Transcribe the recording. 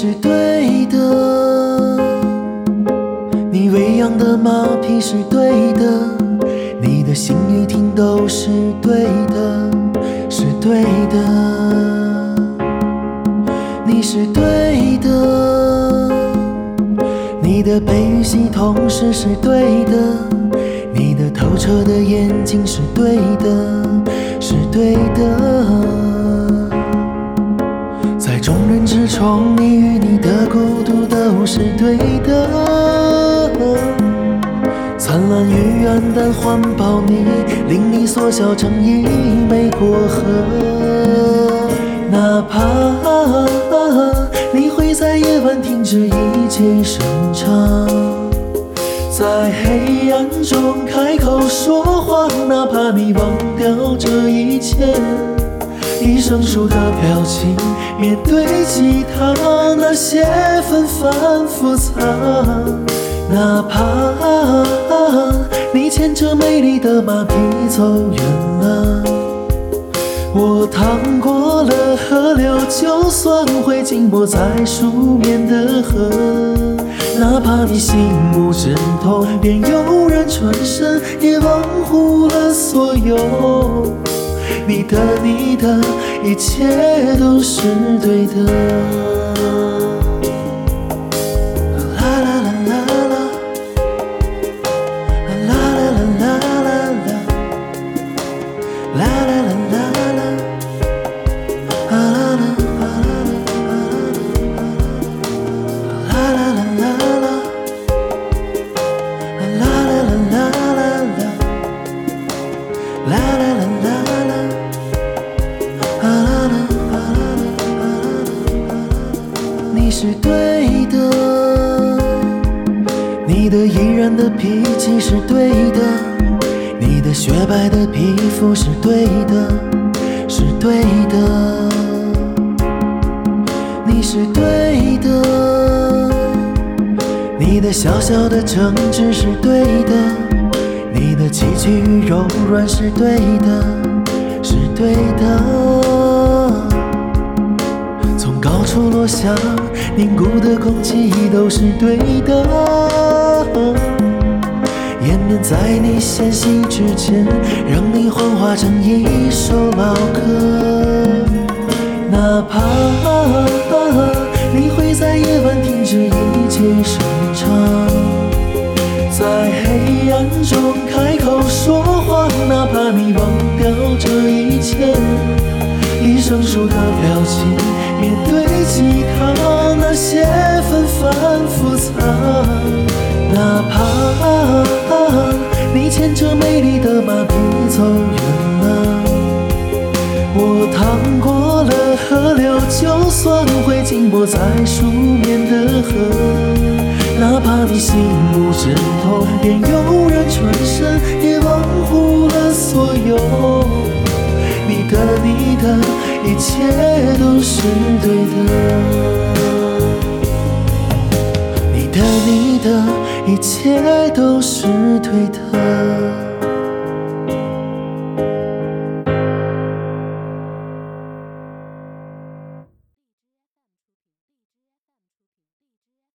是对的，你喂养的马匹是对的，你的心与听都是对的，是对的，你是对的，你的培育系统是是对的，你的透彻的眼睛是对的，是对的。灿烂与暗淡环抱你，令你缩小成一枚果核。哪怕你会在夜晚停止一切生长，在黑暗中开口说话，哪怕你忘掉这一切。一生疏的表情，面对吉他那些纷繁复杂，哪怕牵着美丽的马匹走远了，我趟过了河流，就算会浸没在树面的河，哪怕你心无止痛，便有人转身，也忘乎了所有。你的，你的一切都是对的。你是对的，你的依然的脾气是对的，的雪白的皮肤是对的，是对的。你是对的，你的小小的争执是对的，你的崎岖与柔软是对的，是对的。从高处落下凝固的空气都是对的，延绵在你纤细指尖，让你幻化成一首老歌。哪怕你会在夜晚停止一切生长，在黑暗中开口说话，哪怕你忘掉这一切。一生疏的表情，面对吉他那些纷繁复杂，哪怕牵着美丽的马匹走远了，我趟过了河流，就算会浸没在树面的河，哪怕你心无止痛，便有人转身，也忘乎了所有。你的，你的一切都是对的，你的，你的一切都是对的。